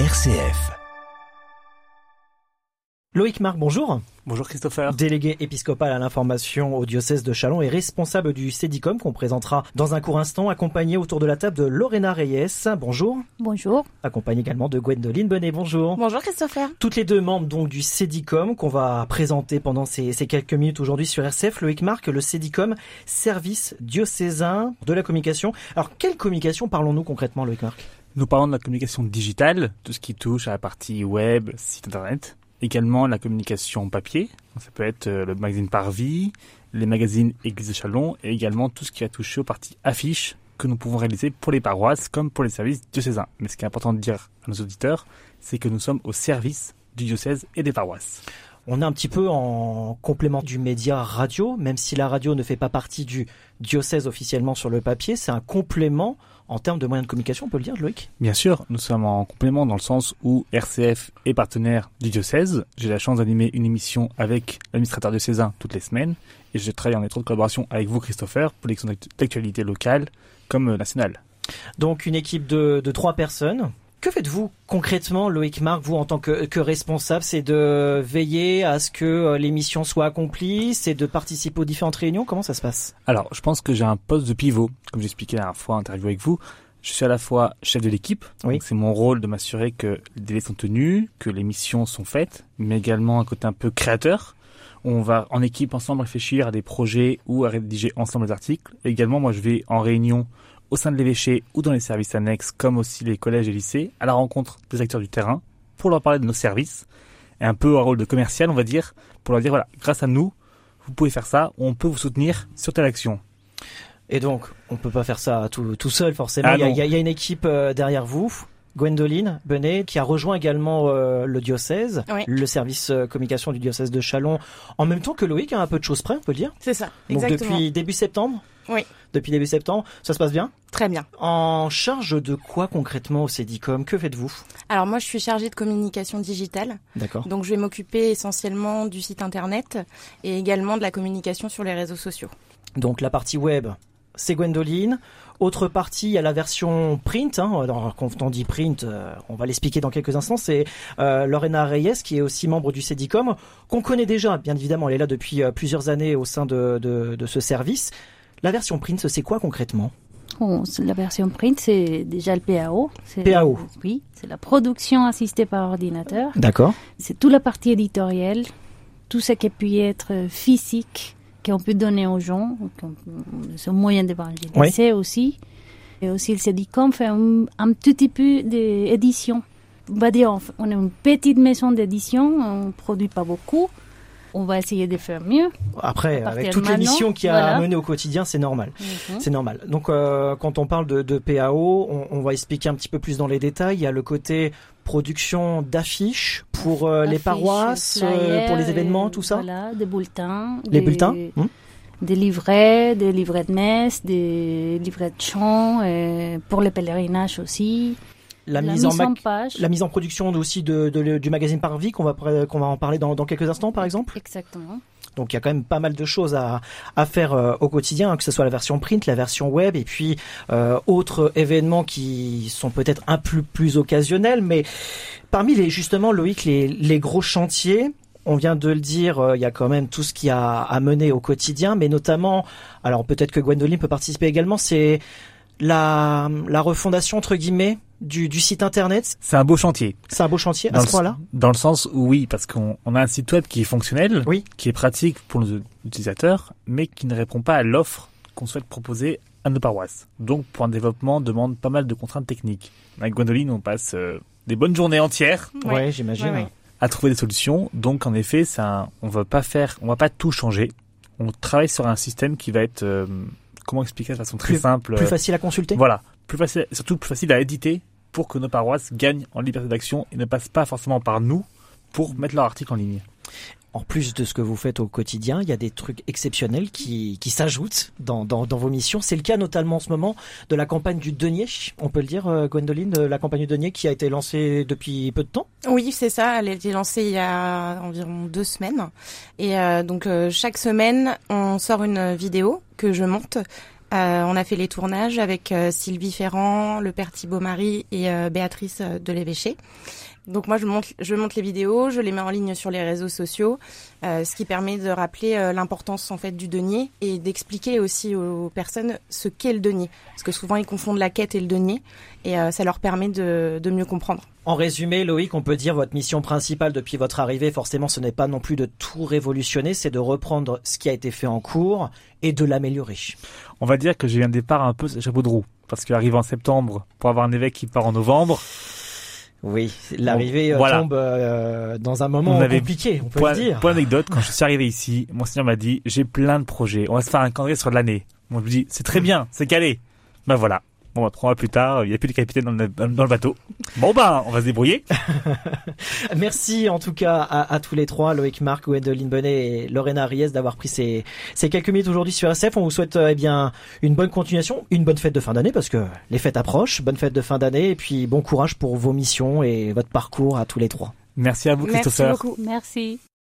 RCF. Loïc Marc, bonjour. Bonjour Christopher. Délégué épiscopal à l'information au diocèse de Chalon et responsable du CEDICOM qu'on présentera dans un court instant, accompagné autour de la table de Lorena Reyes. Bonjour. Bonjour. Accompagné également de Gwendoline Benet. Bonjour. Bonjour Christopher. Toutes les deux membres donc du CEDICOM qu'on va présenter pendant ces, ces quelques minutes aujourd'hui sur RCF. Loïc Marc, le CEDICOM, service diocésain de la communication. Alors quelle communication parlons-nous concrètement Loïc Marc? Nous parlons de la communication digitale, tout ce qui touche à la partie web, site internet également la communication papier. Ça peut être euh, le magazine Parvis, les magazines Église de Chalon et également tout ce qui a touché aux parties affiches que nous pouvons réaliser pour les paroisses comme pour les services diocésains. Mais ce qui est important de dire à nos auditeurs, c'est que nous sommes au service du diocèse et des paroisses. On est un petit peu en complément du média radio, même si la radio ne fait pas partie du diocèse officiellement sur le papier, c'est un complément en termes de moyens de communication, on peut le dire, Loïc? Bien sûr, nous sommes en complément dans le sens où RCF est partenaire du diocèse. J'ai la chance d'animer une émission avec l'administrateur diocésain toutes les semaines et je travaille en étroite collaboration avec vous, Christopher, pour les d'actualité locale comme nationale. Donc une équipe de, de trois personnes que faites-vous concrètement, Loïc Marc, vous en tant que, responsable? C'est de veiller à ce que euh, l'émission soit accomplie? C'est de participer aux différentes réunions? Comment ça se passe? Alors, je pense que j'ai un poste de pivot, comme j'expliquais la dernière fois en interview avec vous. Je suis à la fois chef de l'équipe, oui. c'est mon rôle de m'assurer que les délais sont tenus, que les missions sont faites, mais également un côté un peu créateur. On va en équipe ensemble réfléchir à des projets ou à rédiger ensemble les articles. également, moi, je vais en réunion au sein de l'évêché ou dans les services annexes, comme aussi les collèges et lycées, à la rencontre des acteurs du terrain, pour leur parler de nos services, et un peu un rôle de commercial, on va dire, pour leur dire, voilà, grâce à nous, vous pouvez faire ça, on peut vous soutenir sur telle action. Et donc, on peut pas faire ça tout, tout seul, forcément. Ah il, y a, une équipe euh, derrière vous. Gwendoline Benet, qui a rejoint également euh, le diocèse, le service euh, communication du diocèse de Chalon, en même temps que Loïc, a un peu de choses près, on peut le dire. C'est ça, exactement. Donc depuis début septembre Oui. Depuis début septembre, ça se passe bien Très bien. En charge de quoi concrètement au CEDICOM Que faites-vous? Alors moi, je suis chargée de communication digitale. D'accord. Donc je vais m'occuper essentiellement du site internet et également de la communication sur les réseaux sociaux. Donc la partie web, c'est Gwendoline. Autre partie, il y a la version print. Hein. Quand on dit print, euh, on va l'expliquer dans quelques instants. C'est euh, Lorena Reyes, qui est aussi membre du CEDICOM, qu'on connaît déjà, bien évidemment. Elle est là depuis euh, plusieurs années au sein de, de, ce service. La version print, c'est quoi concrètement? La version print, c'est déjà le PAO. PAO Oui, c'est la production assistée par ordinateur. D'accord. C'est toute la partie éditoriale, tout ce qui peut être physique, qu'on peut donner aux gens, un moyen d'évangéliser aussi. Et aussi, le CEDICOM fait un, un petit peu d'édition. On va dire, on est une petite maison d'édition, on ne produit pas beaucoup. On va essayer de faire mieux. Après, avec toute l'émission qui a mené au quotidien, c'est normal. Mhm. C'est normal. Donc, euh, quand on parle de, de PAO, on, on, va expliquer un petit peu plus dans les détails. Il y a le côté production d'affiches pour euh, les paroisses, euh, pour les événements, tout ça Voilà, des bulletins. Les bulletins hmm. Des livrets, des livrets de messe, des livrets de chant, et pour les pèlerinages aussi. La, mise, en, page. La mise en production aussi de, du magazine Parvis, qu'on va, qu'on va en parler dans, dans quelques instants, par exemple? Exactement. Donc il y a quand même pas mal de choses à, à faire euh, au quotidien, hein, que ce soit la version print, la version web, et puis euh, autres événements qui sont peut-être un peu plus occasionnels. Mais parmi les justement, Loïc, les, les gros chantiers, on vient de le dire, euh, il y a quand même tout ce qui a à mener au quotidien, mais notamment, alors peut-être que Gwendoline peut participer également, c'est la, la refondation entre guillemets du, du site internet. C'est un beau chantier. C'est un beau chantier à ce point-là. Dans le sens où oui, parce qu'on on a un site web qui est fonctionnel, oui. qui est pratique pour nos utilisateurs, mais qui ne répond pas à l'offre qu'on souhaite proposer à nos paroisses. Donc pour un développement demande pas mal de contraintes techniques. Avec Gwendoline, on passe euh, des bonnes journées entières. Ouais, j'imagine. À trouver des solutions. Donc en effet, ça, on va pas faire, on va pas tout changer. On travaille sur un système qui va être euh, comment expliquer de façon très simple Plus facile à consulter Voilà, plus facile, surtout plus facile à éditer pour que nos paroisses gagnent en liberté d'action et ne passent pas forcément par nous pour mettre leur article en ligne en plus de ce que vous faites au quotidien, il y a des trucs exceptionnels qui, qui s'ajoutent dans, dans, dans, vos missions. C'est le cas notamment en ce moment de la campagne du denier, on peut le dire, euh, Gwendoline, de la campagne du denier qui a été lancée depuis peu de temps? Oui, c'est ça. Elle a été lancée il y a environ deux semaines. Et euh, donc euh, chaque semaine, on sort une vidéo que je monte on a fait les tournages avec Sylvie Ferrand, le père Thibault Marie et Béatrice de l'Évêché. Donc moi je monte, je monte les vidéos, je les mets en ligne sur les réseaux sociaux, euh, ce qui permet de rappeler euh, l'importance en fait du denier et d'expliquer aussi aux, personnes ce qu'est le denier, parce que souvent ils confondent la quête et le denier, et euh, ça leur permet de, de mieux comprendre. En résumé, Loïc, on peut dire votre mission principale depuis votre arrivée, forcément, ce n'est pas non plus de tout révolutionner, c'est de reprendre ce qui a été fait en cours et de l'améliorer. On va dire que j'ai eu un départ un peu chapeau de roue, parce qu'arrive en septembre pour avoir un évêque qui part en novembre. Oui, l'arrivée euh, tombe euh, dans un moment compliqué, on peut le dire. Pour anecdote, quand je suis arrivé ici, mon seigneur m'a dit j'ai plein de projets, on va se faire un calendrier sur l'année. Moi je me dis c'est très bien, c'est calé. Ben voilà, Bon, bah, trois mois plus tard, il n'y a plus de capitaine dans le, dans le bateau. Bon, ben, on va se débrouiller. Merci en tout cas à, à, tous les trois, Loïc Marc, Gwendoline Bonnet et Lorena Ries d'avoir pris ces, ces quelques minutes aujourd'hui sur SF. On vous souhaite euh, eh bien une bonne continuation, une bonne fête de fin d'année parce que les fêtes approchent. Bonne fête de fin d'année et puis bon courage pour vos missions et votre parcours à tous les trois. Merci à vous, Christopher. Merci beaucoup. Merci.